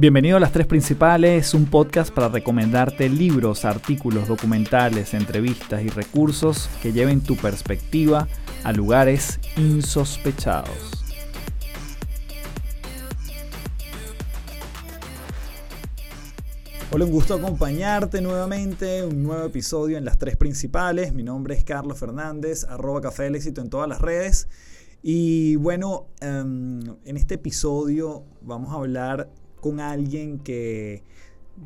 Bienvenido a Las Tres Principales, un podcast para recomendarte libros, artículos, documentales, entrevistas y recursos que lleven tu perspectiva a lugares insospechados. Hola, un gusto acompañarte nuevamente, un nuevo episodio en Las Tres Principales. Mi nombre es Carlos Fernández, arroba Café en todas las redes. Y bueno, em, en este episodio vamos a hablar con alguien que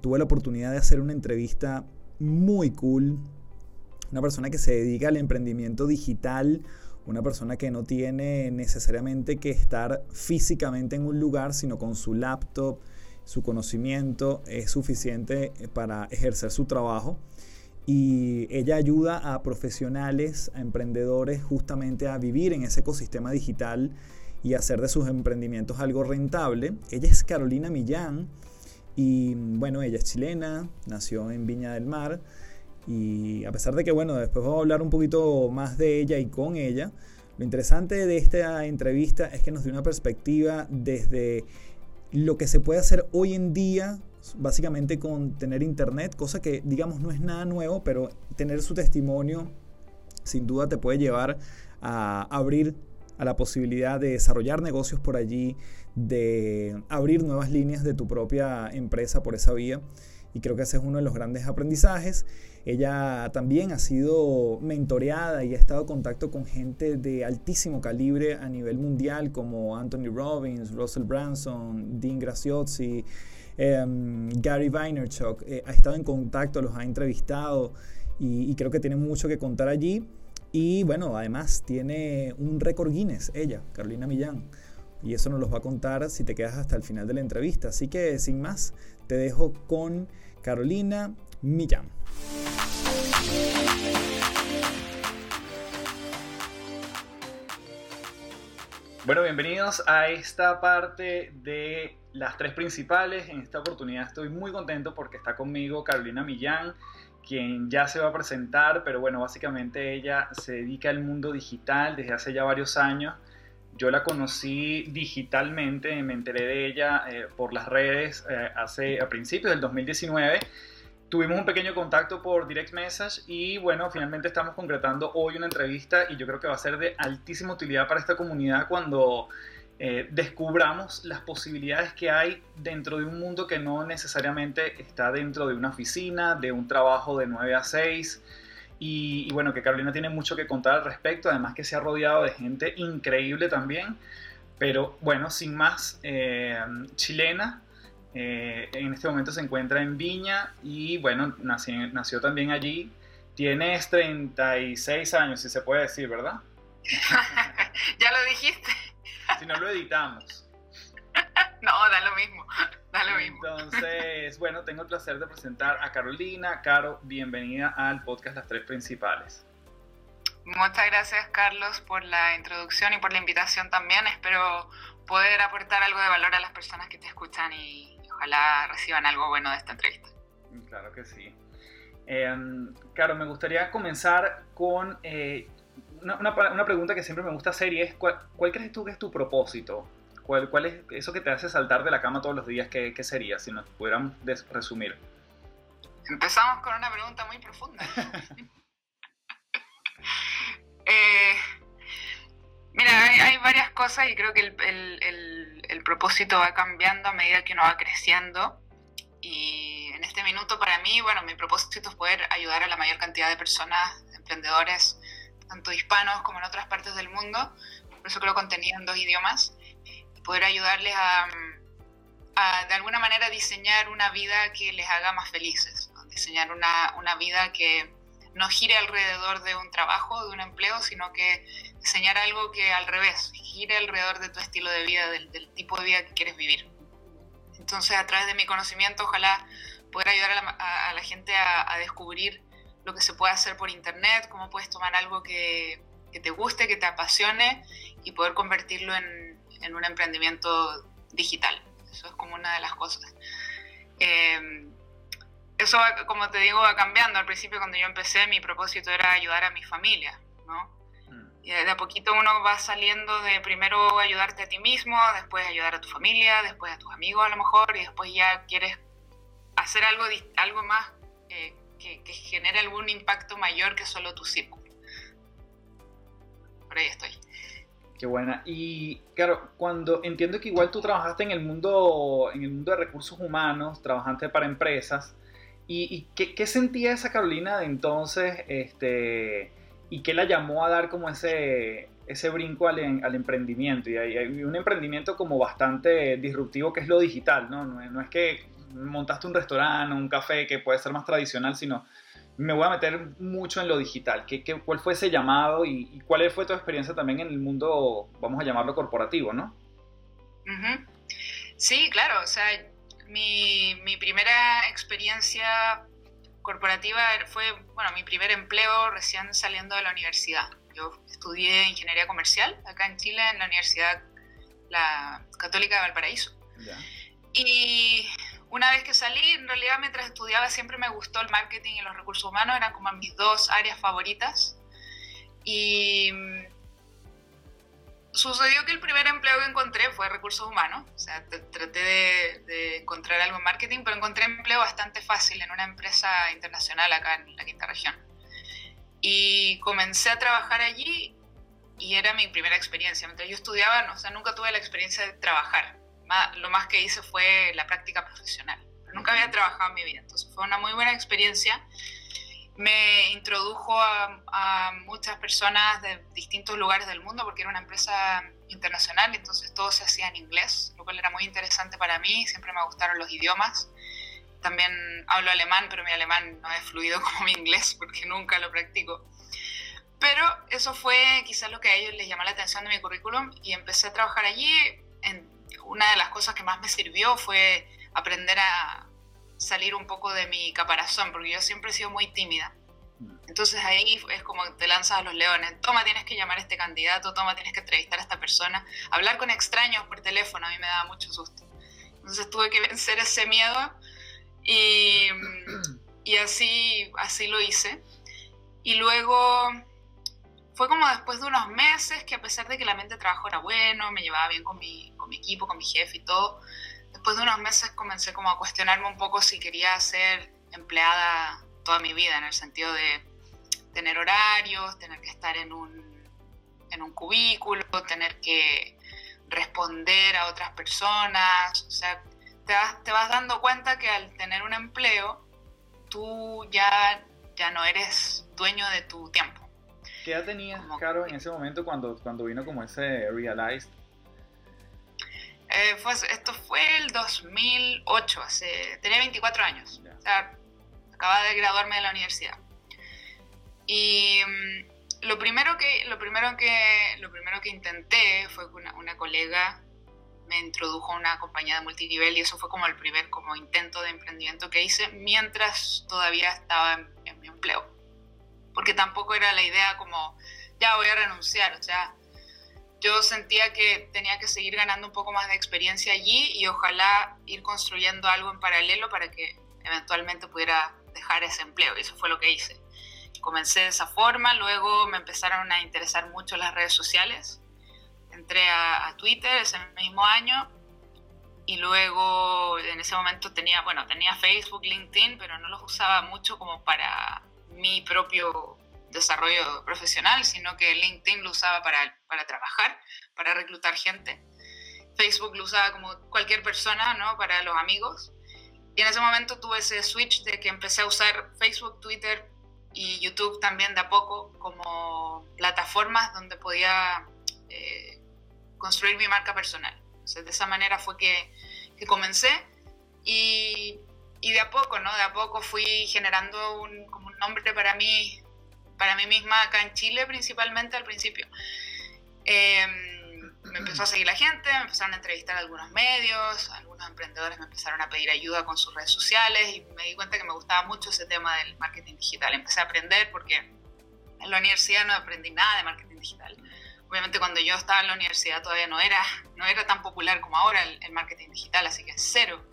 tuve la oportunidad de hacer una entrevista muy cool. Una persona que se dedica al emprendimiento digital, una persona que no tiene necesariamente que estar físicamente en un lugar, sino con su laptop, su conocimiento es suficiente para ejercer su trabajo. Y ella ayuda a profesionales, a emprendedores justamente a vivir en ese ecosistema digital y hacer de sus emprendimientos algo rentable. Ella es Carolina Millán y bueno, ella es chilena, nació en Viña del Mar y a pesar de que bueno, después vamos a hablar un poquito más de ella y con ella, lo interesante de esta entrevista es que nos dio una perspectiva desde lo que se puede hacer hoy en día básicamente con tener internet, cosa que digamos no es nada nuevo, pero tener su testimonio sin duda te puede llevar a abrir a la posibilidad de desarrollar negocios por allí, de abrir nuevas líneas de tu propia empresa por esa vía. Y creo que ese es uno de los grandes aprendizajes. Ella también ha sido mentoreada y ha estado en contacto con gente de altísimo calibre a nivel mundial como Anthony Robbins, Russell Branson, Dean Graziosi, em, Gary Vaynerchuk. Eh, ha estado en contacto, los ha entrevistado y creo que tiene mucho que contar allí. Y bueno, además tiene un récord Guinness, ella, Carolina Millán. Y eso nos los va a contar si te quedas hasta el final de la entrevista. Así que sin más, te dejo con Carolina Millán. Bueno, bienvenidos a esta parte de las tres principales. En esta oportunidad estoy muy contento porque está conmigo Carolina Millán quien ya se va a presentar, pero bueno, básicamente ella se dedica al mundo digital desde hace ya varios años. Yo la conocí digitalmente, me enteré de ella eh, por las redes eh, hace a principios del 2019. Tuvimos un pequeño contacto por direct message y bueno, finalmente estamos concretando hoy una entrevista y yo creo que va a ser de altísima utilidad para esta comunidad cuando eh, descubramos las posibilidades que hay dentro de un mundo que no necesariamente está dentro de una oficina, de un trabajo de 9 a 6. Y, bueno, que Carolina tiene mucho que contar al respecto, además que se ha rodeado de gente increíble también. Pero bueno, sin más, eh, chilena, eh, en este momento se encuentra en Viña y bueno, nació, nació también allí. Tienes 36 años, si se puede decir, ¿verdad? ya lo dijiste. Si no lo editamos. No, da lo mismo. Da lo mismo. Entonces, bueno, tengo el placer de presentar a Carolina. Caro, bienvenida al podcast Las Tres Principales. Muchas gracias, Carlos, por la introducción y por la invitación también. Espero poder aportar algo de valor a las personas que te escuchan y ojalá reciban algo bueno de esta entrevista. Claro que sí. Eh, Caro, me gustaría comenzar con eh, una, pregunta que siempre me gusta hacer y es, ¿cuál, crees tú que es tu propósito? ¿Cuál, ¿Cuál, es eso que te hace saltar de la cama todos los días? ¿Qué, qué sería si nos pudiéramos resumir? Empezamos con una pregunta muy profunda. Eh, mira, hay, varias cosas y creo que el, el, el, propósito va cambiando a medida que uno va creciendo. Y en este minuto para mí, bueno, mi propósito es poder ayudar a la mayor cantidad de personas, emprendedores, tanto hispanos como en otras partes del mundo, por eso creo contenido en dos idiomas, poder ayudarles a, de alguna manera diseñar una vida que les haga más felices, diseñar una, una, vida que no gire alrededor de un trabajo, de un empleo, sino que diseñar algo que al revés, gire alrededor de tu estilo de vida, del, tipo de vida que quieres vivir. Entonces, a través de mi conocimiento, ojalá poder ayudar a la, a la gente a, a descubrir lo que se puede hacer por internet, cómo puedes tomar algo que, te guste, que te apasione y poder convertirlo en, un emprendimiento digital. Eso es como una de las cosas. Eh, eso, como te digo, va cambiando. Al principio, cuando yo empecé, mi propósito era ayudar a mi familia, ¿no? Mm. Y de a poquito uno va saliendo de primero ayudarte a ti mismo, después ayudar a tu familia, después a tus amigos a lo mejor, y después ya quieres hacer algo, algo más eh, que, que genere algún impacto mayor que solo tu círculo. Por ahí estoy. Qué buena. Y claro, cuando entiendo que igual tú trabajaste en el mundo, en el mundo de recursos humanos, trabajaste para empresas, ¿y, qué, sentía esa Carolina de entonces? Este, ¿Y qué la llamó a dar como ese, ese brinco al, al emprendimiento? Y hay, un emprendimiento como bastante disruptivo que es lo digital, ¿no? No, no es que montaste un restaurante, un café que puede ser más tradicional, sino me voy a meter mucho en lo digital. ¿Qué, qué cuál fue ese llamado y, cuál fue tu experiencia también en el mundo, vamos a llamarlo corporativo, no? Sí, claro, o sea, mi, mi, primera experiencia corporativa fue, bueno, mi primer empleo recién saliendo de la universidad. Yo estudié ingeniería comercial acá en Chile, en la Universidad la Católica de Valparaíso. Y una vez que salí, en realidad mientras estudiaba siempre me gustó el marketing y los recursos humanos, eran como mis dos áreas favoritas. Y mm, sucedió que el primer empleo que encontré fue recursos humanos, o sea, traté de, encontrar algo en marketing, pero encontré empleo bastante fácil en una empresa internacional acá en la quinta región. Y comencé a trabajar allí y era mi primera experiencia. Mientras yo estudiaba, o sea, nunca tuve la experiencia de trabajar lo más que hice fue la práctica profesional. nunca había trabajado en mi vida, entonces fue una muy buena experiencia. Me introdujo a, muchas personas de distintos lugares del mundo porque era una empresa internacional, entonces todo se hacía en inglés, lo cual era muy interesante para mí, siempre me gustaron los idiomas. También hablo alemán, pero mi alemán no es fluido como mi inglés porque nunca lo practico. Pero eso fue quizás lo que a ellos les llamó la atención de mi currículum y empecé a trabajar allí en una de las cosas que más me sirvió fue aprender a salir un poco de mi caparazón, porque yo siempre he sido muy tímida. Mm. Entonces ahí es como te lanzas a los leones, toma, tienes que llamar a este candidato, toma, tienes que entrevistar a esta persona, hablar con extraños por teléfono, a mí me daba mucho susto. Entonces tuve que vencer ese miedo y, y así, así lo hice. Y luego fue como después de unos meses que a pesar de que la mente de trabajo era bueno, me llevaba bien con mi, con mi equipo, con mi jefe y todo, después de unos meses comencé como a cuestionarme un poco si quería ser empleada toda mi vida, en el sentido de tener horarios, tener que estar en un, en un cubículo, tener que responder a otras personas, o sea, te vas, te vas dando cuenta que al tener un empleo, tú ya, ya no eres dueño de tu tiempo ¿Qué edad tenías, Caro, en ese momento cuando, cuando vino como ese Realized? Eh, esto fue el 2008, hace, tenía 24 años. O sea, acababa de graduarme de la universidad. Y mm, lo, primero que, lo, primero que, lo primero que intenté fue que una, una, colega me introdujo a una compañía de multinivel y eso fue como el primer como intento de emprendimiento que hice mientras todavía estaba en mi empleo porque tampoco era la idea como, ya voy a renunciar, o sea, yo sentía que tenía que seguir ganando un poco más de experiencia allí y ojalá ir construyendo algo en paralelo para que eventualmente pudiera dejar ese empleo. Y eso fue lo que hice. Comencé de esa forma, luego me empezaron a interesar mucho las redes sociales. Entré a, a Twitter ese mismo año y luego en ese momento tenía, bueno, tenía Facebook, LinkedIn, pero no los usaba mucho como para mi propio desarrollo profesional, sino que LinkedIn lo usaba para, para trabajar, para reclutar gente. Facebook lo usaba como cualquier persona, ¿no? Para los amigos. Y en ese momento tuve ese switch de que empecé a usar Facebook, Twitter y YouTube también de a poco como plataformas donde podía eh, construir mi marca personal. Entonces, de esa manera fue que, que comencé y, y, de a poco, ¿no? De a poco fui generando un, nombre para mí, para mí misma acá en Chile principalmente al principio. Em, me empezó a seguir la gente, me empezaron a entrevistar a algunos medios, algunos emprendedores me empezaron a pedir ayuda con sus redes sociales y me di cuenta que me gustaba mucho ese tema del marketing digital. Empecé a aprender porque en la universidad no aprendí nada de marketing digital. Obviamente cuando yo estaba en la universidad todavía no era, no era tan popular como ahora el, el marketing digital, así que cero.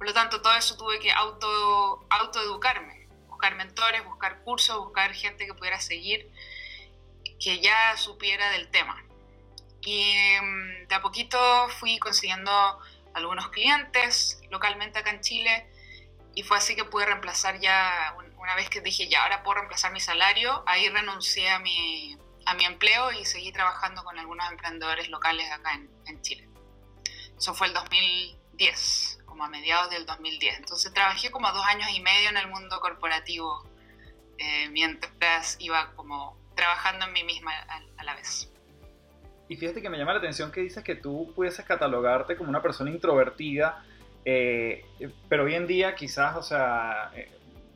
Por lo tanto, todo eso tuve que auto, autoeducarme buscar mentores, buscar cursos, buscar gente que pudiera seguir. que ya supiera del tema. Y mm, de a poquito fui consiguiendo algunos clientes localmente acá en Chile y fue así que pude reemplazar ya, una vez que dije ya ahora puedo reemplazar mi salario, ahí renuncié a mi, a mi empleo y seguí trabajando con algunos emprendedores locales acá en, en Chile. Eso fue el 2010, como a mediados del 2010. Entonces trabajé como dos años y medio en el mundo corporativo eh, mientras iba como trabajando en mí misma a, la vez. Y fíjate que me llama la atención que dices que tú pudieses catalogarte como una persona introvertida, eh, pero hoy en día quizás, o sea, eh,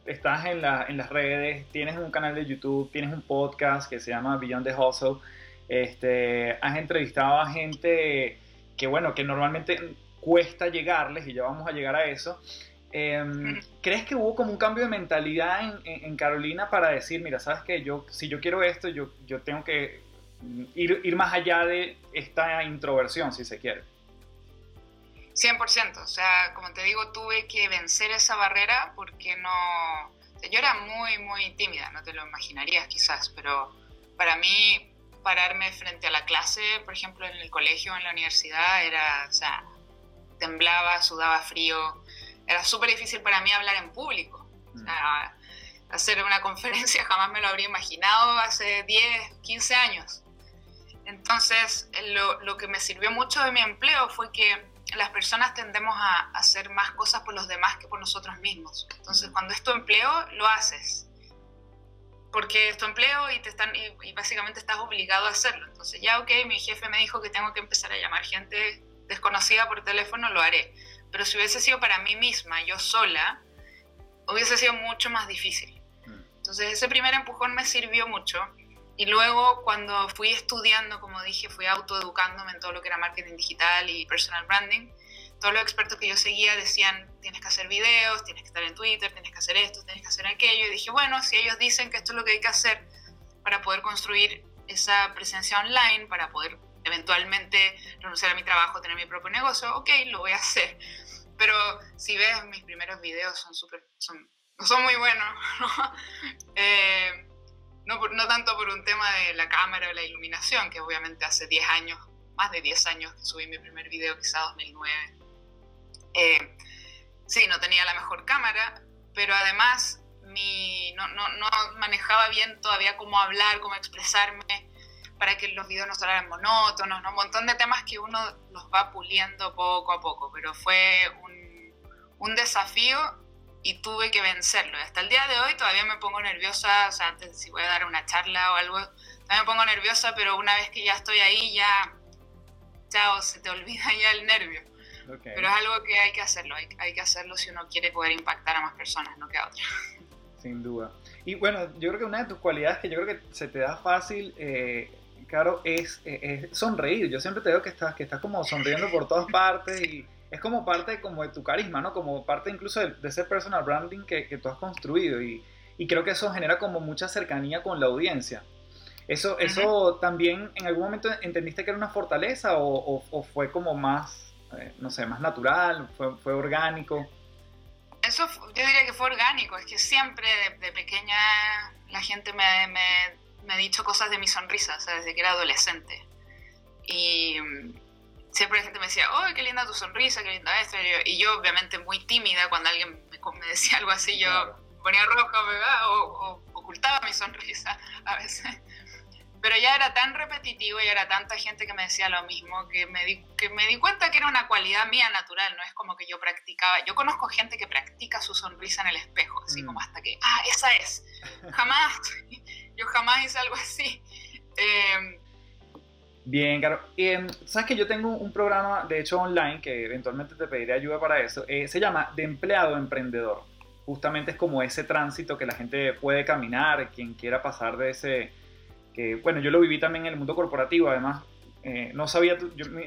estás en, la, en, las redes, tienes un canal de YouTube, tienes un podcast que se llama Beyond the Hustle, este, has entrevistado a gente que, bueno, que normalmente cuesta llegarles, y ya vamos a llegar a eso. Em, ¿Crees que hubo como un cambio de mentalidad en, Carolina para decir, mira, sabes que yo, si yo quiero esto, yo, yo tengo que ir, ir más allá de esta introversión, si se quiere? 100%, o sea, como te digo, tuve que vencer esa barrera porque no... Yo era muy, muy tímida, no te lo imaginarías quizás, pero para mí pararme frente a la clase, por ejemplo, en el colegio, en la universidad, era, temblaba, sudaba frío, era súper difícil para mí hablar en público. Mm. hacer una conferencia jamás me lo habría imaginado hace 10, 15 años. Entonces, lo, lo, que me sirvió mucho de mi empleo fue que las personas tendemos a hacer más cosas por los demás que por nosotros mismos. Entonces, mm. cuando es tu empleo, lo haces. Porque es tu empleo y, te están, y básicamente estás obligado a hacerlo. Entonces, ya, ok, mi jefe me dijo que tengo que empezar a llamar gente desconocida por teléfono, lo haré pero si hubiese sido para mí misma, yo sola, hubiese sido mucho más difícil. Mm. Entonces ese primer empujón me sirvió mucho. Y luego cuando fui estudiando, como dije, fui autoeducándome en todo lo que era marketing digital y personal branding, todos los expertos que yo seguía decían, tienes que hacer videos, tienes que estar en Twitter, tienes que hacer esto, tienes que hacer aquello. Y dije, bueno, si ellos dicen que esto es lo que hay que hacer para poder construir esa presencia online, para poder eventualmente renunciar a mi trabajo, tener mi propio negocio, ok, lo voy a hacer. Pero si ves mis primeros videos son súper, son, no son muy buenos, ¿no? Eh, no, no, tanto por un tema de la cámara o la iluminación, que obviamente hace 10 años, más de 10 años que subí mi primer video, quizá 2009. Eh, sí, no tenía la mejor cámara, pero además mi, no, no, no manejaba bien todavía cómo hablar, cómo expresarme para que los videos no salieran monótonos, ¿no? un montón de temas que uno los va puliendo poco a poco, pero fue un, un desafío y tuve que vencerlo. Hasta el día de hoy todavía me pongo nerviosa, o sea, antes si voy a dar una charla o algo, todavía me pongo nerviosa, pero una vez que ya estoy ahí, ya, chao, se te olvida ya el nervio. Pero es algo que hay que hacerlo, hay, hay, que hacerlo si uno quiere poder impactar a más personas, no que a otras. Sin duda. Y bueno, yo creo que una de tus cualidades que yo creo que se te da fácil eh, claro, es, sonreír. Yo siempre te veo que estás, que estás como sonriendo por todas partes y es como parte como de tu carisma, ¿no? Como parte incluso de, ese personal branding que, que tú has construido y, y, creo que eso genera como mucha cercanía con la audiencia. ¿Eso, eso también en algún momento entendiste que era una fortaleza o, o, fue como más, eh, no sé, más natural, fue, fue orgánico? Eso yo diría que fue orgánico, es que siempre de, pequeña la gente me, me me ha dicho cosas de mi sonrisa, o sea, desde que era adolescente. Y mm, siempre la gente me decía, ¡oh, qué linda tu sonrisa, qué linda esto! Y yo, obviamente, muy tímida, cuando alguien me, decía algo así, yo ponía roja o, o, ocultaba mi sonrisa a veces. Pero ya era tan repetitivo y era tanta gente que me decía lo mismo que me, di, que me di cuenta que era una cualidad mía natural, no es como que yo practicaba. Yo conozco gente que practica su sonrisa en el espejo, así mm. como hasta que, ah, esa es. Jamás yo jamás hice algo así. Em, Bien, claro. Em, Sabes que yo tengo un programa, de hecho, online, que eventualmente te pediré ayuda para eso. Eh, se llama De empleado emprendedor. Justamente es como ese tránsito que la gente puede caminar, quien quiera pasar de ese... Que, bueno, yo lo viví también en el mundo corporativo, además eh, no sabía,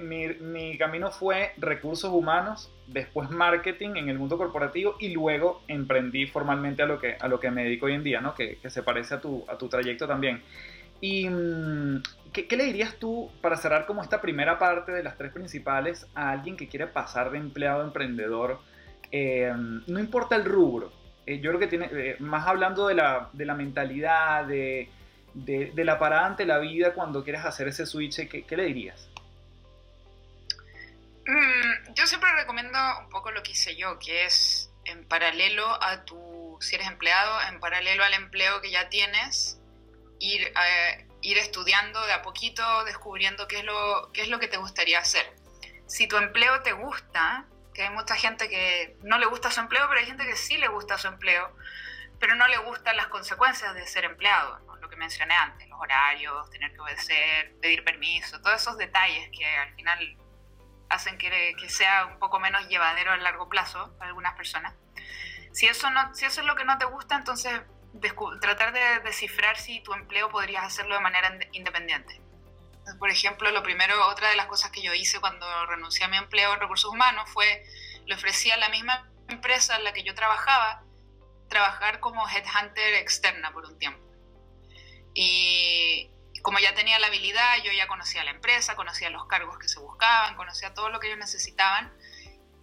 mi, camino fue recursos humanos, después marketing en el mundo corporativo y luego emprendí formalmente a lo que, a lo que me dedico hoy en día, ¿no? que, se parece a tu, a tu trayecto también. ¿Y mm, ¿qué, le dirías tú para cerrar como esta primera parte de las tres principales a alguien que quiere pasar de empleado a emprendedor? Eh, no importa el rubro, eh, yo creo que tiene, más hablando de la, de la mentalidad, de de, la parada ante la vida cuando quieres hacer ese switch, ¿qué, le dirías? Mm, yo siempre recomiendo un poco lo que hice yo, que es en paralelo a tu, si eres empleado, en paralelo al empleo que ya tienes, ir, eh, ir estudiando de a poquito, descubriendo qué es, lo, qué es lo que te gustaría hacer. Si tu empleo te gusta, que hay mucha gente que no le gusta su empleo, pero hay gente que sí le gusta su empleo, pero no le gustan las consecuencias de ser empleado, lo que mencioné antes, los horarios, tener que obedecer, pedir permiso, todos esos detalles que al final hacen que, sea un poco menos llevadero a largo plazo para algunas personas. Si eso, no, si eso es lo que no te gusta, entonces tratar de descifrar si tu empleo podrías hacerlo de manera independiente. Por ejemplo, lo primero, otra de las cosas que yo hice cuando renuncié a mi empleo en recursos humanos fue, le ofrecí a la misma empresa en la que yo trabajaba, trabajar como headhunter externa por un tiempo. Y como ya tenía la habilidad, yo ya conocía la empresa, conocía los cargos que se buscaban, conocía todo lo que ellos necesitaban.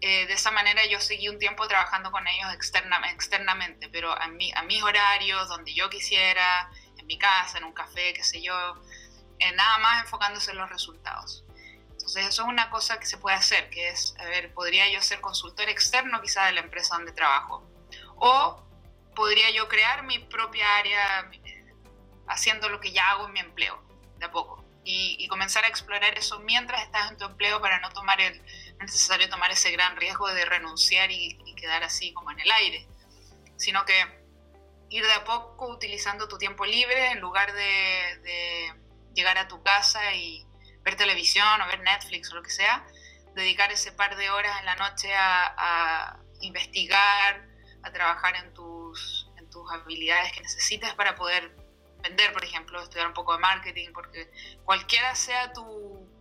Eh, de esa manera yo seguí un tiempo trabajando con ellos externamente, pero a, mi, a mis horarios, donde yo quisiera, en mi casa, en un café, qué sé yo, eh, nada más enfocándose en los resultados. Entonces eso es una cosa que se puede hacer, que es, a ver, podría yo ser consultor externo quizá de la empresa donde trabajo. O podría yo crear mi propia área haciendo lo que ya hago en mi empleo, de a poco. Y, comenzar a explorar eso mientras estás en tu empleo para no tomar el, no es necesario tomar ese gran riesgo de renunciar y, quedar así como en el aire, sino que ir de a poco utilizando tu tiempo libre en lugar de, llegar a tu casa y ver televisión o ver Netflix o lo que sea, dedicar ese par de horas en la noche a, a investigar, a trabajar en en tus habilidades que necesitas para poder vender, por ejemplo, estudiar un poco de marketing, porque cualquiera sea tu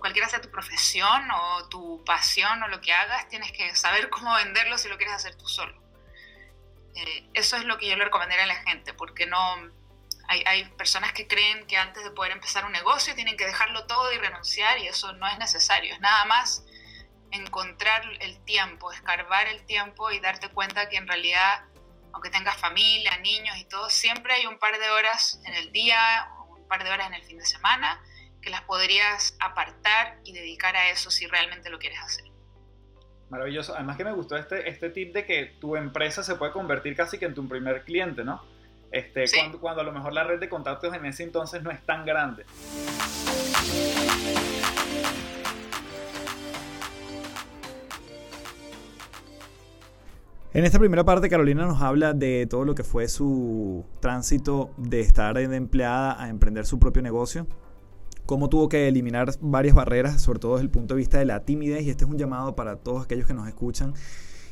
cualquiera sea tu profesión o tu pasión o lo que hagas, tienes que saber cómo venderlo si lo quieres hacer tú solo. Eh, eso es lo que yo le recomendaría a la gente, porque no hay, hay, personas que creen que antes de poder empezar un negocio tienen que dejarlo todo y renunciar y eso no es necesario. Es nada más encontrar el tiempo, escarbar el tiempo y darte cuenta que en realidad aunque tengas familia, niños y todo, siempre hay un par de horas en el día, un par de horas en el fin de semana, que las podrías apartar y dedicar a eso si realmente lo quieres hacer. Maravilloso. Además que me gustó este, este tip de que tu empresa se puede convertir casi que en tu primer cliente, ¿no? Este, cuando, cuando a lo mejor la red de contactos en ese entonces no es tan grande. En esta primera parte, Carolina nos habla de todo lo que fue su tránsito de estar de empleada a emprender su propio negocio, cómo tuvo que eliminar varias barreras, sobre todo desde el punto de vista de la timidez, y este es un llamado para todos aquellos que nos escuchan,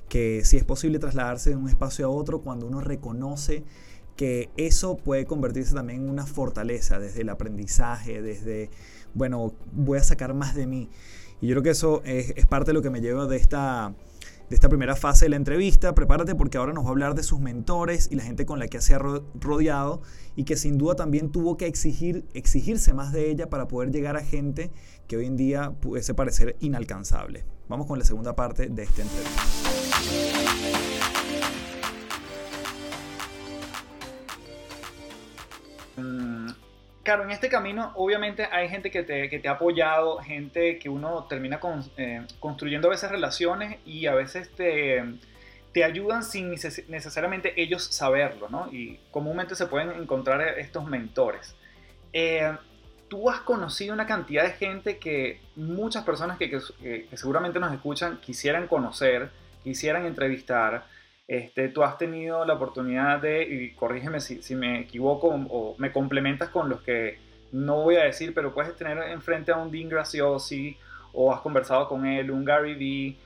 que si es posible trasladarse de un espacio a otro cuando uno reconoce que eso puede convertirse también en una fortaleza desde el aprendizaje, desde, bueno, voy a sacar más de mí. Y yo creo que eso es, es parte de lo que me lleva de esta de esta primera fase de la entrevista. Prepárate porque ahora nos va a hablar de sus mentores y la gente con la que se ha rodeado y que sin duda también tuvo que exigir, exigirse más de ella para poder llegar a gente que hoy en día pudiese parecer inalcanzable. Vamos con la segunda parte de esta entrevista. Claro, en este camino obviamente hay gente que te, que te ha apoyado, gente que uno termina con, eh, construyendo a veces relaciones y a veces te, te ayudan sin necesariamente ellos saberlo, ¿no? Y comúnmente se pueden encontrar estos mentores. Eh, tú has conocido una cantidad de gente que muchas personas que, que, que seguramente nos escuchan quisieran conocer, quisieran entrevistar, este, tú has tenido la oportunidad de, y corrígeme si, me equivoco o me complementas con los que no voy a decir, pero puedes tener enfrente a un Dean Graciosi o has conversado con él, un Gary Vee,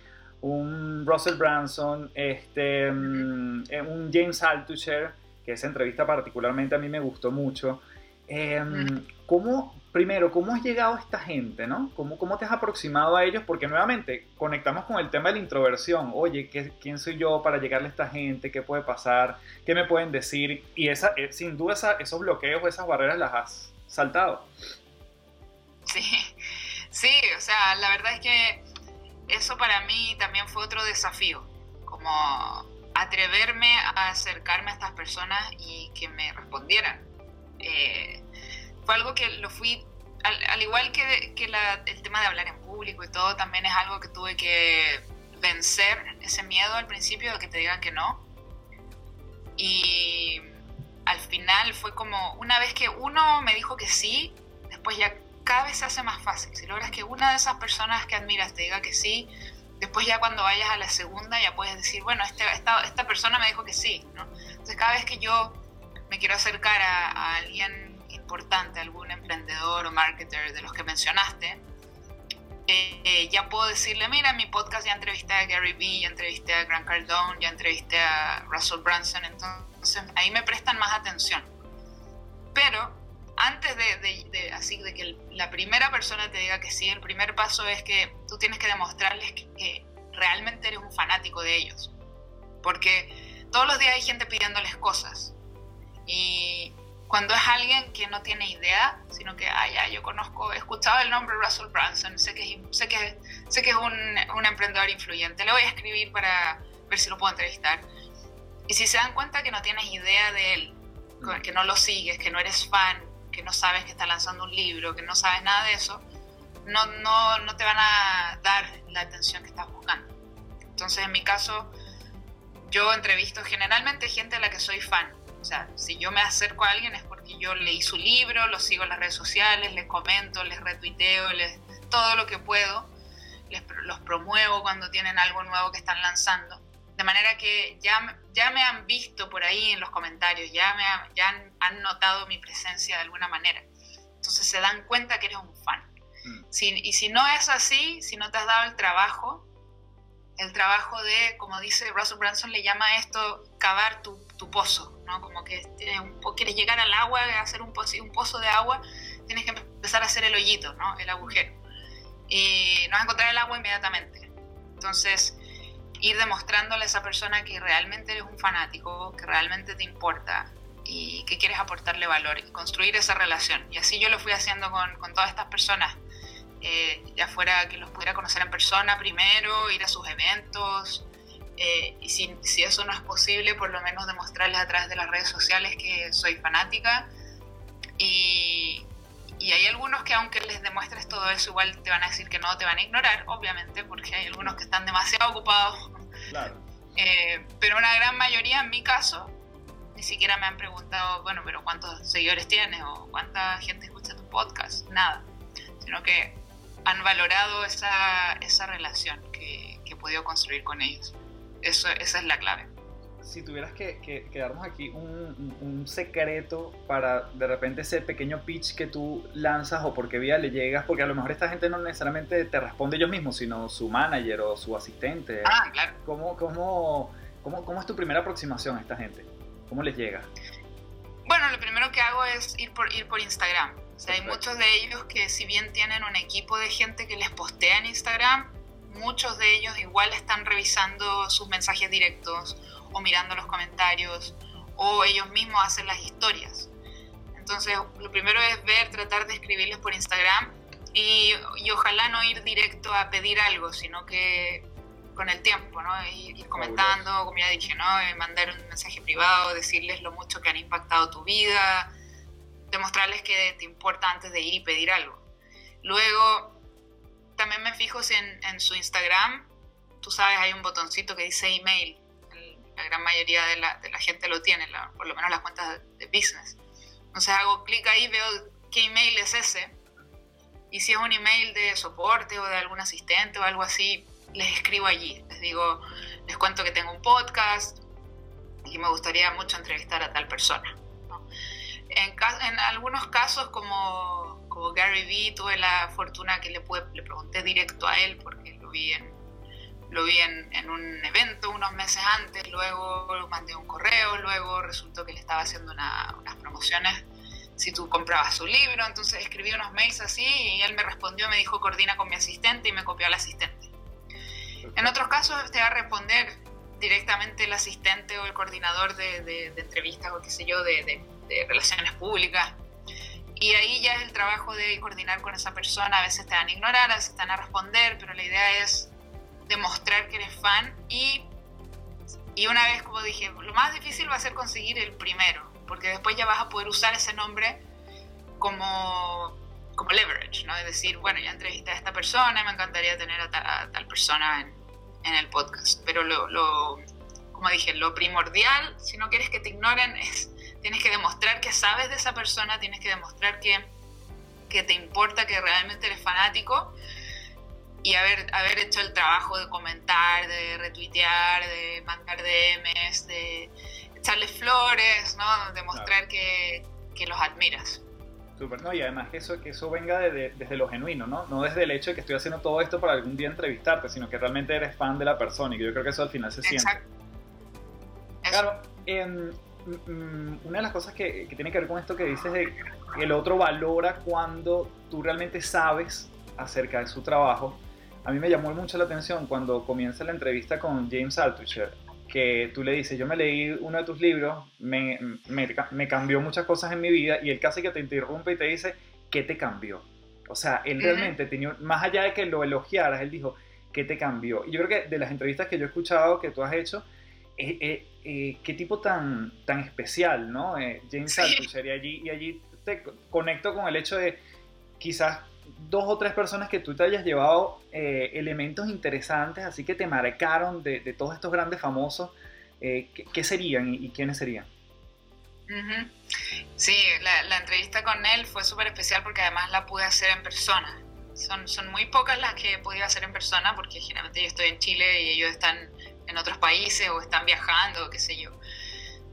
un Russell Branson, este, mm, eh, un James Altucher, que esa entrevista particularmente a mí me gustó mucho. Em, ¿Cómo, primero, cómo has llegado a esta gente, ¿no? ¿Cómo, ¿Cómo te has aproximado a ellos? Porque nuevamente conectamos con el tema de la introversión. Oye, ¿quién soy yo para llegarle a esta gente? ¿Qué puede pasar? ¿Qué me pueden decir? Y esa, eh, sin duda esos bloqueos, esas barreras las has saltado. Sí, sí, o sea, la verdad es que eso para mí también fue otro desafío, como atreverme a acercarme a estas personas y que me respondieran Eh, fue algo que lo fui, al, igual que, que el tema de hablar en público y todo, también es algo que tuve que vencer ese miedo al principio de que te digan que no. Y al final fue como, una vez que uno me dijo que sí, después ya cada vez se hace más fácil. Si logras que una de esas personas que admiras te diga que sí, después ya cuando vayas a la segunda ya puedes decir, bueno, este, esta, esta persona me dijo que sí. Entonces cada vez que yo me quiero acercar a, alguien importante, algún emprendedor o marketer de los que mencionaste, eh, eh, ya puedo decirle, mira, en mi podcast ya entrevisté a Gary Vee, ya entrevisté a Grant Cardone, ya entrevisté a Russell Brunson, entonces ahí me prestan más atención. Pero antes de, así de que la primera persona te diga que sí, el primer paso es que tú tienes que demostrarles que, realmente eres un fanático de ellos. Porque todos los días hay gente pidiéndoles cosas. Y cuando es alguien que no tiene idea, sino que, ah, ya, yo conozco, he escuchado el nombre Russell Brunson, sé que, sé que, sé que es un, un emprendedor influyente, le voy a escribir para ver si lo puedo entrevistar. Y si se dan cuenta que no tienes idea de él, que no lo sigues, que no eres fan, que no sabes que está lanzando un libro, que no sabes nada de eso, no, no, no te van a dar la atención que estás buscando. Entonces, en mi caso, yo entrevisto generalmente gente a la que soy fan. O sea, si yo me acerco a alguien es porque yo leí su libro, lo sigo en las redes sociales, les comento, les retuiteo, les, todo lo que puedo, les, los promuevo cuando tienen algo nuevo que están lanzando. De manera que ya, ya me han visto por ahí en los comentarios, ya, me ya han, notado mi presencia de alguna manera. Entonces se dan cuenta que eres un fan. Mm. y si no es así, si no te has dado el trabajo, el trabajo de, como dice Russell Branson, le llama esto cavar tu, tu pozo, ¿no? Como que un, quieres llegar al agua, hacer un pozo, un pozo de agua, tienes que empezar a hacer el hoyito, ¿no? El agujero. Y no vas a encontrar el agua inmediatamente. Entonces, ir demostrándole a esa persona que realmente eres un fanático, que realmente te importa y que quieres aportarle valor y construir esa relación. Y así yo lo fui haciendo con, todas estas personas, eh, ya fuera que los pudiera conocer en persona primero, ir a sus eventos, eh, y si, si, eso no es posible, por lo menos demostrarles a través de las redes sociales que soy fanática. Y, y hay algunos que aunque les demuestres todo eso, igual te van a decir que no, te van a ignorar, obviamente, porque hay algunos que están demasiado ocupados. Claro. Eh, pero una gran mayoría, en mi caso, ni siquiera me han preguntado, bueno, pero ¿cuántos seguidores tienes? o ¿cuánta gente escucha tu podcast? Nada. Sino que han valorado esa, esa relación que, que he podido construir con ellos. Eso, esa es la clave si tuvieras que, que, darnos aquí un, un, secreto para de repente ese pequeño pitch que tú lanzas o por qué vía le llegas, porque a lo mejor esta gente no necesariamente te responde ellos mismos, sino su manager o su asistente. Ah, claro. ¿Cómo, cómo, cómo, cómo es tu primera aproximación a esta gente? ¿Cómo les llega? Bueno, lo primero que hago es ir por, ir por Instagram. O sea, hay muchos de ellos que si bien tienen un equipo de gente que les postea en Instagram, muchos de ellos igual están revisando sus mensajes directos o mirando los comentarios o ellos mismos hacen las historias. Entonces, lo primero es ver, tratar de escribirles por Instagram y, y ojalá no ir directo a pedir algo, sino que con el tiempo, ¿no? Ir, comentando, como ya dije, ¿no? Eh, mandar un mensaje privado, decirles lo mucho que han impactado tu vida, demostrarles que te importa antes de ir y pedir algo. Luego, también me fijo si en, en su Instagram, tú sabes, hay un botoncito que dice email la gran mayoría de la, de la gente lo tiene, por lo menos las cuentas de, business. Entonces hago clic ahí, veo qué email es ese, y si es un email de soporte o de algún asistente o algo así, les escribo allí. Les digo, les cuento que tengo un podcast y me gustaría mucho entrevistar a tal persona. En, en, algunos casos, como, como Gary Vee, tuve la fortuna que le, pude, le pregunté directo a él porque lo vi en, lo vi en, un evento unos meses antes, luego mandé un correo, luego resultó que le estaba haciendo unas promociones si tú comprabas su libro, entonces escribí unos mails así y él me respondió, me dijo coordina con mi asistente y me copió al asistente. En otros casos te va a responder directamente el asistente o el coordinador de, entrevistas o qué sé yo, de, de relaciones públicas. Y ahí ya es el trabajo de coordinar con esa persona. A veces te van a ignorar, a veces te van a responder, pero la idea es demostrar que eres fan y, y una vez, como dije, lo más difícil va a ser conseguir el primero, porque después ya vas a poder usar ese nombre como, como leverage, ¿no? Es decir, bueno, ya entrevisté a esta persona y me encantaría tener a, tal persona en, en, el podcast, pero lo, como dije, lo primordial, si no quieres que te ignoren, es tienes que demostrar que sabes de esa persona, tienes que demostrar que, que te importa, que realmente eres fanático y haber, haber hecho el trabajo de comentar, de retuitear, de mandar DMs, de echarle flores, ¿no? demostrar que, que, los admiras. Súper, ¿no? Y además que eso, que eso venga desde lo genuino, ¿no? No desde el hecho de que estoy haciendo todo esto para algún día entrevistarte, sino que realmente eres fan de la persona y que yo creo que eso al final se siente. Exacto. Claro, eh, una de las cosas que, que, tiene que ver con esto que dices de que el otro valora cuando tú realmente sabes acerca de su trabajo, a mí me llamó mucho la atención cuando comienza la entrevista con James Altucher, que tú le dices, yo me leí uno de tus libros, me, me, me cambió muchas cosas en mi vida y él casi que te interrumpe y te dice, ¿qué te cambió? O sea, él realmente tenía, más allá de que lo elogiaras, él dijo, ¿qué te cambió? Y yo creo que de las entrevistas que yo he escuchado que tú has hecho, eh, eh, eh, qué tipo tan, tan especial, ¿no? James Altucher, y allí, y allí te conecto con el hecho de quizás dos o tres personas que tú te hayas llevado elementos interesantes, así que te marcaron de, de todos estos grandes famosos, ¿qué, serían y, quiénes serían? Sí, la, la, entrevista con él fue súper especial porque además la pude hacer en persona. Son, son muy pocas las que he podido hacer en persona porque generalmente yo estoy en Chile y ellos están en otros países o están viajando, qué sé yo.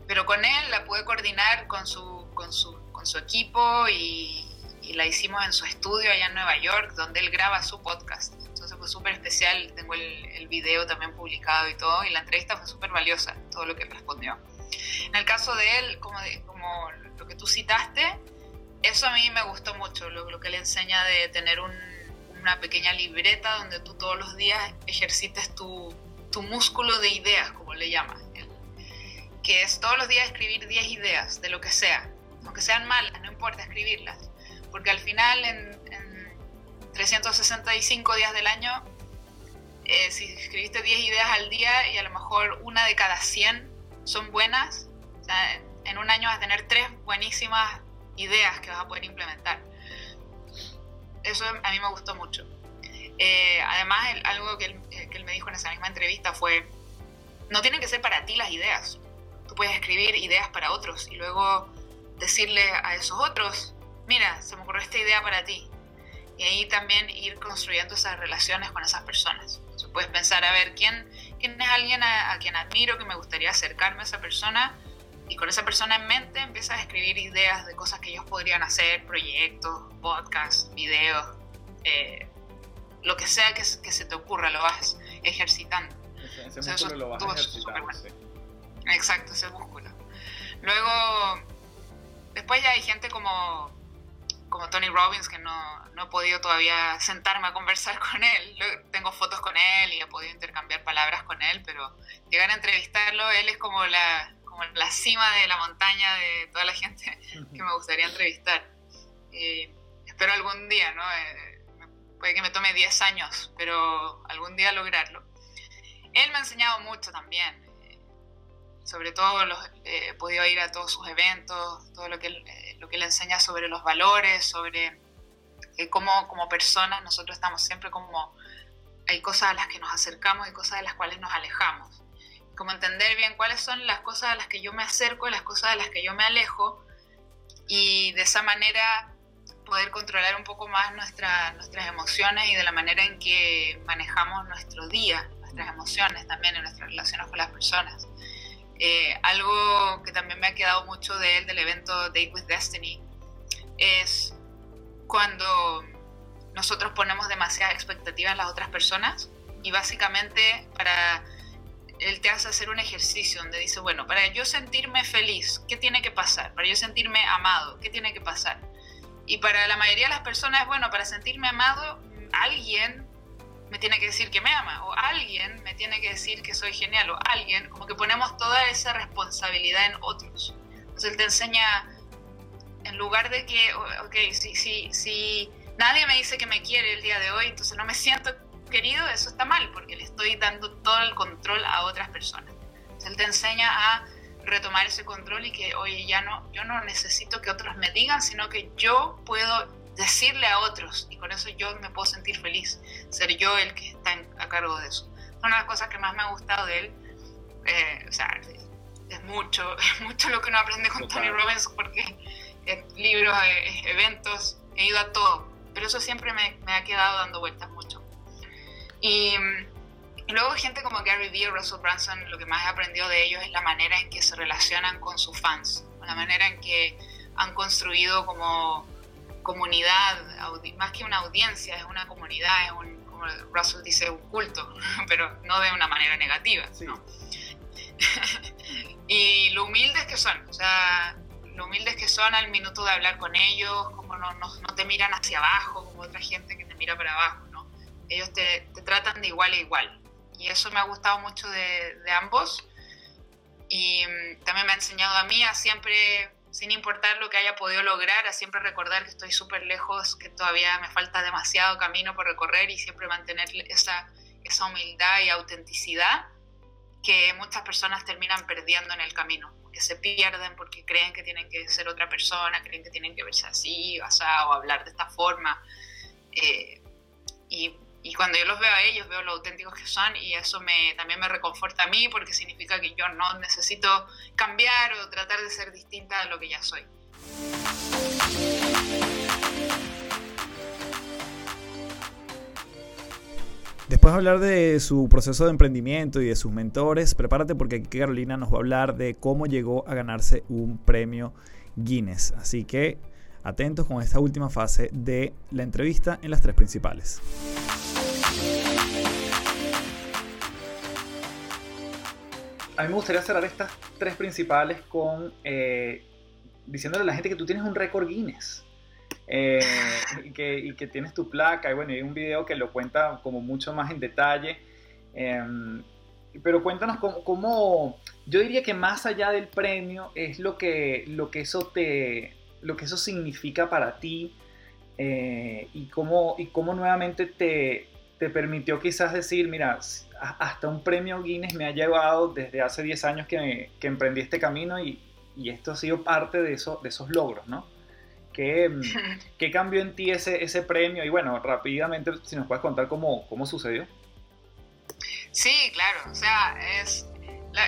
Pero con él la pude coordinar con su, con su, con su equipo y, y, la hicimos en su estudio allá en Nueva York, donde él graba su podcast. Entonces fue súper especial, tengo el, el, video también publicado y todo, y la entrevista fue súper valiosa, todo lo que respondió. En el caso de él, como, como lo que tú citaste, eso a mí me gustó mucho, lo, lo que le enseña de tener un, una pequeña libreta donde tú todos los días ejercites tu, tu músculo de ideas, como le llama, que es todos los días escribir 10 ideas de lo que sea, aunque sean malas, no importa escribirlas, porque al final en, 365 días del año, eh, si escribiste 10 ideas al día y a lo mejor una de cada 100 son buenas, en un año vas a tener tres buenísimas ideas que vas a poder implementar. Eso a mí me gustó mucho. Eh, además, algo que él, me dijo en esa misma entrevista fue, no tienen que ser para ti las ideas. Tú puedes escribir ideas para otros y luego decirle a esos otros, mira, se me ocurrió esta idea para ti. Y ahí también ir construyendo esas relaciones con esas personas. Entonces puedes pensar, a ver, ¿quién, quién es alguien a, a, quien admiro, que me gustaría acercarme a esa persona? Y con esa persona en mente empiezas a escribir ideas de cosas que ellos podrían hacer, proyectos, podcasts, videos, eh, lo que sea que, que se te ocurra, lo vas ejercitando. Ese, músculo lo vas ejercitando, Exacto, ese músculo. Luego, después ya hay gente como, como Tony Robbins que no, no he podido todavía sentarme a conversar con él. Tengo fotos con él y he podido intercambiar palabras con él, pero llegar a entrevistarlo, él es como la, como la cima de la montaña de toda la gente que me gustaría entrevistar. Y espero algún día, ¿no? Eh, puede que me tome 10 años, pero algún día lograrlo. Él me ha enseñado mucho también, eh, sobre todo los, eh, he podido ir a todos sus eventos, todo lo que, él, eh, lo que él enseña sobre los valores, sobre cómo como personas nosotros estamos siempre como, hay cosas a las que nos acercamos y cosas de las cuales nos alejamos. Como entender bien cuáles son las cosas a las que yo me acerco y las cosas a las que yo me alejo y de esa manera poder controlar un poco más nuestra, nuestras emociones y de la manera en que manejamos nuestro día, nuestras emociones también en nuestras relaciones con las personas. Eh, algo que también me ha quedado mucho de él, del evento Date with Destiny, es cuando nosotros ponemos demasiadas expectativas en las otras personas y básicamente para él te hace hacer un ejercicio donde dice, bueno, para yo sentirme feliz, ¿qué tiene que pasar? Para yo sentirme amado, ¿qué tiene que pasar? Y para la mayoría de las personas, bueno, para sentirme amado, alguien me tiene que decir que me ama, o alguien me tiene que decir que soy genial, o alguien, como que ponemos toda esa responsabilidad en otros. Entonces él te enseña, en lugar de que, ok, si, si, si nadie me dice que me quiere el día de hoy, entonces no me siento querido, eso está mal, porque le estoy dando todo el control a otras personas. Entonces él te enseña a retomar ese control y que, oye, ya no, yo no necesito que otros me digan, sino que yo puedo decirle a otros y con eso yo me puedo sentir feliz, ser yo el que está a cargo de eso. Una de las cosas que más me ha gustado de él, eh, o sea, es mucho, es mucho lo que uno aprende con Tony Robbins porque en libros, eh, eventos, he ido a todo, pero eso siempre me, me ha quedado dando vueltas mucho. Y luego gente como Gary Vee o Russell Branson, lo que más he aprendido de ellos es la manera en que se relacionan con sus fans, la manera en que han construido como comunidad, más que una audiencia, es una comunidad, es un, como Russell dice, un culto, pero no de una manera negativa. y lo humildes que son, o sea, lo humildes que son al minuto de hablar con ellos, como no, no, te miran hacia abajo, como otra gente que te mira para abajo, ¿no? Ellos te, te tratan de igual a igual. Y eso me ha gustado mucho de, de ambos. Y mm, también me ha enseñado a mí a siempre sin importar lo que haya podido lograr, a siempre recordar que estoy súper lejos, que todavía me falta demasiado camino por recorrer y siempre mantener esa, esa humildad y autenticidad que muchas personas terminan perdiendo en el camino, que se pierden porque creen que tienen que ser otra persona, creen que tienen que verse así, o, o hablar de esta forma. Eh, y y cuando yo los veo a ellos, veo lo auténticos que son y eso me, también me reconforta a mí porque significa que yo no necesito cambiar o tratar de ser distinta de lo que ya soy. Después de hablar de su proceso de emprendimiento y de sus mentores, prepárate porque aquí Carolina nos va a hablar de cómo llegó a ganarse un premio Guinness. Así que atentos con esta última fase de la entrevista en las tres principales. A mí me gustaría cerrar estas tres principales con eh, diciéndole a la gente que tú tienes un récord Guinness. Eh, y, que, tienes tu placa y bueno, hay un video que lo cuenta como mucho más en detalle. Em, pero cuéntanos cómo, yo diría que más allá del premio es lo que, lo que, eso, te, lo que eso significa para ti eh, y, cómo, y cómo nuevamente te, te permitió quizás decir, mira, hasta un premio Guinness me ha llevado desde hace 10 años que, que emprendí este camino y, y, esto ha sido parte de, eso, de esos logros, ¿no? ¿Qué, ¿Qué, cambió en ti ese, ese premio? Y bueno, rápidamente, si nos puedes contar cómo, cómo sucedió. Sí, claro, o sea, es,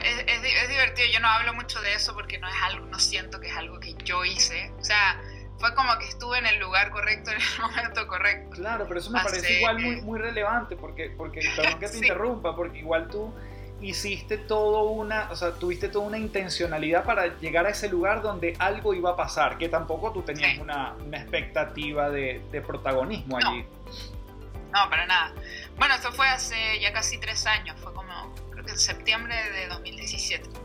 es, es, divertido. Yo no hablo mucho de eso porque no es algo, no siento que es algo que yo hice. O sea, fue como que estuve en el lugar correcto en el momento correcto. Claro, pero eso me parece igual muy, muy relevante, porque, porque perdón que te interrumpa, porque igual tú hiciste todo una, o sea, tuviste toda una intencionalidad para llegar a ese lugar donde algo iba a pasar, que tampoco tú tenías una, una, expectativa de, de protagonismo allí. No, para nada. Bueno, esto fue hace ya casi tres años, fue como, creo que en septiembre de 2017.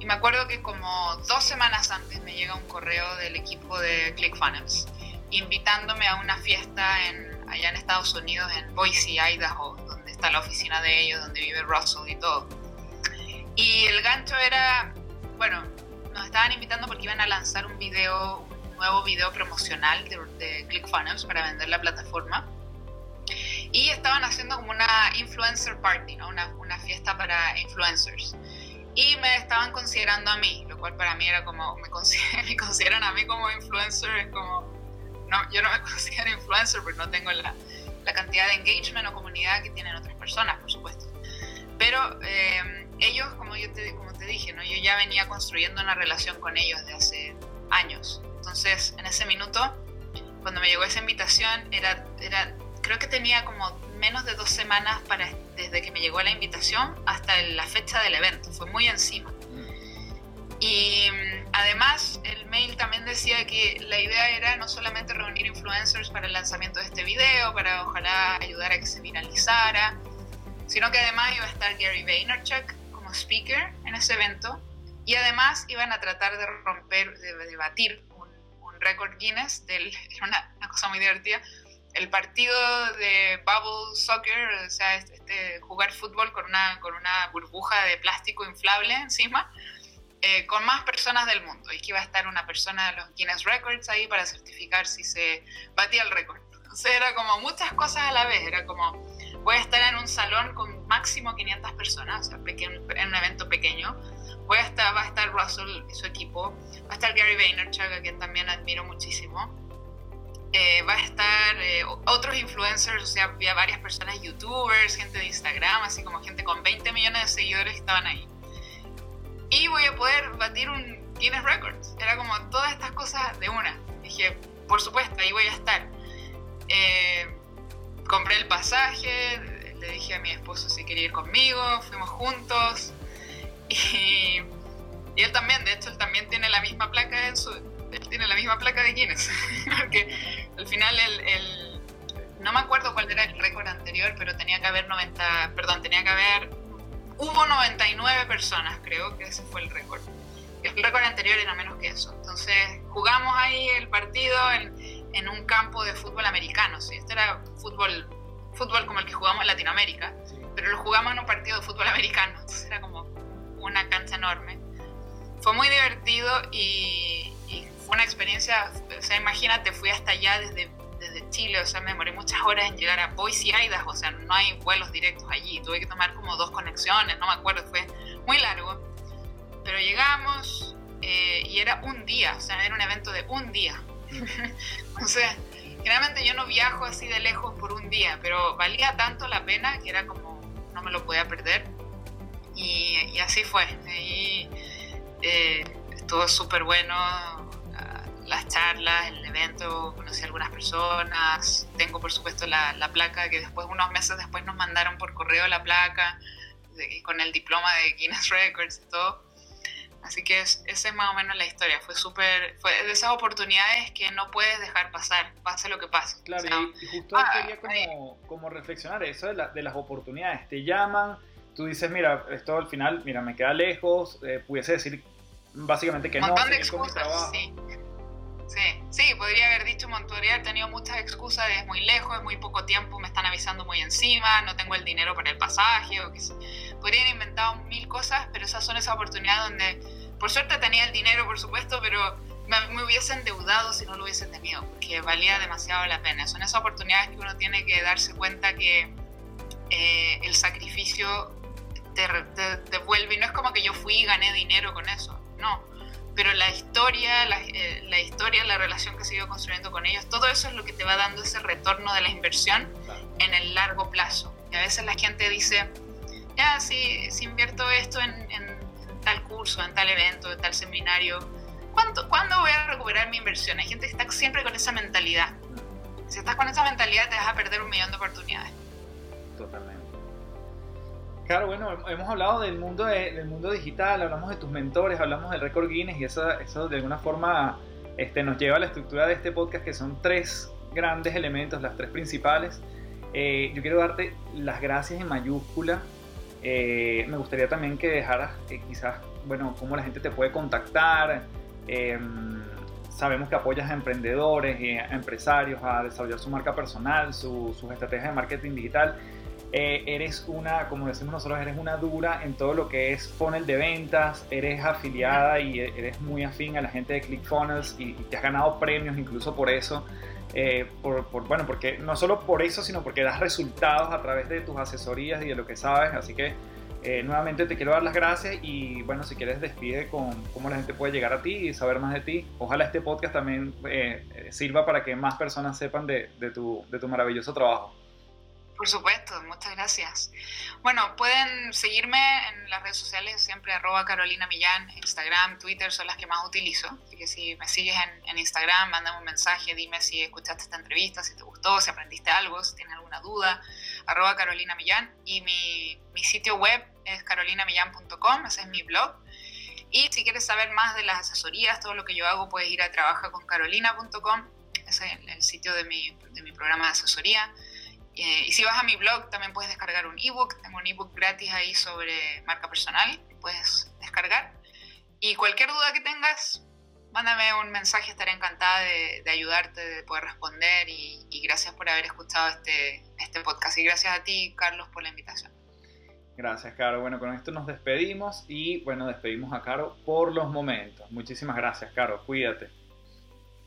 Y me acuerdo que como dos semanas antes me llega un correo del equipo de ClickFunnels invitándome a una fiesta en, allá en Estados Unidos, en Boise, Idaho, donde está la oficina de ellos, donde vive Russell y todo. Y el gancho era, bueno, nos estaban invitando porque iban a lanzar un video, un nuevo video promocional de, ClickFunnels para vender la plataforma. Y estaban haciendo como una influencer party, ¿no? una fiesta para influencers y me estaban considerando a mí, lo cual para mí era como, me, consideran, a mí como influencer, es como, no, yo no me considero influencer porque no tengo la, la cantidad de engagement o comunidad que tienen otras personas, por supuesto. Pero eh, ellos, como yo te, como te dije, ¿no? yo ya venía construyendo una relación con ellos de hace años. Entonces, en ese minuto, cuando me llegó esa invitación, era, era creo que tenía como menos de dos semanas para, desde que me llegó la invitación hasta la fecha del evento, fue muy encima. Y mm, además el mail también decía que la idea era no solamente reunir influencers para el lanzamiento de este video, para ojalá ayudar a que se viralizara, sino que además iba a estar Gary Vaynerchuk como speaker en ese evento y además iban a tratar de romper, de, debatir un, un récord Guinness, del, una, una cosa muy divertida, el partido de bubble soccer, o sea, este, jugar fútbol con una, con una burbuja de plástico inflable encima, eh, con más personas del mundo. Y que iba a estar una persona de los Guinness Records ahí para certificar si se batía el récord. O sea, era como muchas cosas a la vez. Era como, voy a estar en un salón con máximo 500 personas, o sea, en un evento pequeño. Voy a estar, va a estar Russell y su equipo, va a estar Gary Vaynerchuk, a quien también admiro muchísimo. Eh, va a estar eh, otros influencers, o sea, había varias personas, youtubers, gente de Instagram, así como gente con 20 millones de seguidores que estaban ahí. Y voy a poder batir un Guinness Records. Era como todas estas cosas de una. Dije, por supuesto, ahí voy a estar. Eh, compré el pasaje, le dije a mi esposo si quería ir conmigo, fuimos juntos. Y, y él también, de hecho, él también tiene la misma placa en su, él tiene la misma placa de Guinness. Porque al final el, no me acuerdo cuál era el récord anterior, pero tenía que haber 90, perdón, tenía que haber, hubo 99 personas, creo que ese fue el récord. El récord anterior era menos que eso. Entonces jugamos ahí el partido en, en un campo de fútbol americano. ¿sí? Este era fútbol, fútbol como el que jugamos en Latinoamérica, pero lo jugamos en un partido de fútbol americano. Entonces era como una cancha enorme. Fue muy divertido y, una experiencia, o sea, imagínate, fui hasta allá desde, desde Chile, o sea, me demoré muchas horas en llegar a Boise, Idaho, o sea, no hay vuelos directos allí, tuve que tomar como dos conexiones, no me acuerdo, fue muy largo, pero llegamos eh, y era un día, o sea, era un evento de un día. sea, generalmente yo no viajo así de lejos por un día, pero valía tanto la pena que era como, no me lo podía perder. Y, y así fue. Y, eh, estuvo súper bueno las charlas, el evento, conocí a algunas personas, tengo por supuesto la, la, placa que después, unos meses después nos mandaron por correo la placa de, con el diploma de Guinness Records y todo. Así que es, esa es más o menos la historia, fue súper, fue de esas oportunidades que no puedes dejar pasar, pase lo que pase. Claro, y, justo ah, quería como, como, reflexionar eso de, la, de, las oportunidades, te llaman, tú dices, mira, esto al final, mira, me queda lejos, eh, pudiese decir básicamente que Un montón no, de excusas, sí. Sí, sí, podría haber dicho, podría haber tenido muchas excusas, es muy lejos, es muy poco tiempo, me están avisando muy encima, no tengo el dinero para el pasaje, o que podrían haber inventado mil cosas, pero esas son esas oportunidades donde, por suerte tenía el dinero, por supuesto, pero me, me hubiese endeudado si no lo hubiese tenido, porque valía demasiado la pena. Son esas oportunidades que uno tiene que darse cuenta que eh, el sacrificio te, te devuelve, y no es como que yo fui y gané dinero con eso, no pero la historia, la, eh, la, historia, la relación que se ido construyendo con ellos, todo eso es lo que te va dando ese retorno de la inversión en el largo plazo. Y a veces la gente dice, ya, si, si invierto esto en, en, tal curso, en tal evento, en tal seminario, ¿cuánto, ¿cuándo voy a recuperar mi inversión? Hay gente que está siempre con esa mentalidad. Si estás con esa mentalidad te vas a perder un millón de oportunidades. Totalmente. Claro, bueno, hemos hablado del mundo, del mundo digital, hablamos de tus mentores, hablamos del récord Guinness y eso, eso de alguna forma este, nos lleva a la estructura de este podcast que son tres grandes elementos, las tres principales. Eh, yo quiero darte las gracias en mayúscula. Eh, me gustaría también que dejaras eh, quizás, bueno, cómo la gente te puede contactar. Em, sabemos que apoyas a emprendedores a empresarios a desarrollar su marca personal, sus estrategias de marketing digital. Eh, eres una, como decimos nosotros, eres una dura en todo lo que es funnel de ventas, eres afiliada y eres muy afín a la gente de ClickFunnels y, te has ganado premios incluso por eso. Eh, por, bueno, porque no solo por eso, sino porque das resultados a través de tus asesorías y de lo que sabes. Así que eh, nuevamente te quiero dar las gracias y bueno, si quieres despide con cómo la gente puede llegar a ti y saber más de ti. Ojalá este podcast también eh, sirva para que más personas sepan de, tu, de tu maravilloso trabajo. Por supuesto, muchas gracias. Bueno, pueden seguirme en las redes sociales, siempre arroba Carolina Millán, Instagram, Twitter son las que más utilizo. Así que si me sigues en, en, Instagram, mándame un mensaje, dime si escuchaste esta entrevista, si te gustó, si aprendiste algo, si tienes alguna duda, arroba Carolina Millán. Y mi, mi sitio web es carolinamillán.com, ese es mi blog. Y si quieres saber más de las asesorías, todo lo que yo hago, puedes ir a trabajaconcarolina.com, ese es el, el sitio de mi, de mi programa de asesoría. Eh, y si vas a mi blog también puedes descargar un ebook, tengo un ebook gratis ahí sobre marca personal, puedes descargar. Y cualquier duda que tengas, mándame un mensaje, estaré encantada de, de ayudarte, de poder responder y, y, gracias por haber escuchado este, este podcast y gracias a ti, Carlos, por la invitación. Gracias, Caro. Bueno, con esto nos despedimos y bueno, despedimos a Caro por los momentos. Muchísimas gracias, Caro. Cuídate.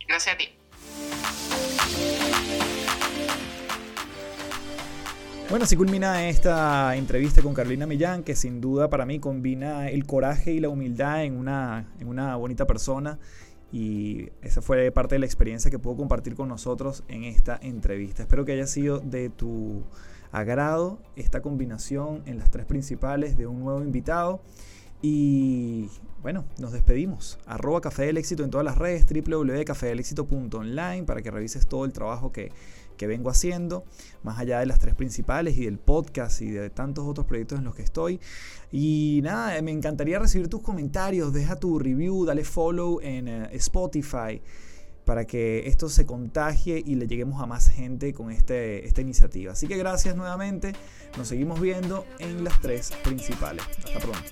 Gracias a ti. Bueno, así culmina esta entrevista con Carolina Millán, que sin duda para mí combina el coraje y la humildad en una, en una bonita persona. Y esa fue parte de la experiencia que puedo compartir con nosotros en esta entrevista. Espero que haya sido de tu agrado esta combinación en las tres principales de un nuevo invitado. Y bueno, nos despedimos. Arroba Café del Éxito en todas las redes, www.cafedelexito.online para que revises todo el trabajo que, que vengo haciendo, más allá de las tres principales y del podcast y de tantos otros proyectos en los que estoy. Y nada, me encantaría recibir tus comentarios, deja tu review, dale follow en eh, Spotify para que esto se contagie y le lleguemos a más gente con este, esta iniciativa. Así que gracias nuevamente, nos seguimos viendo en las tres principales. Hasta pronto.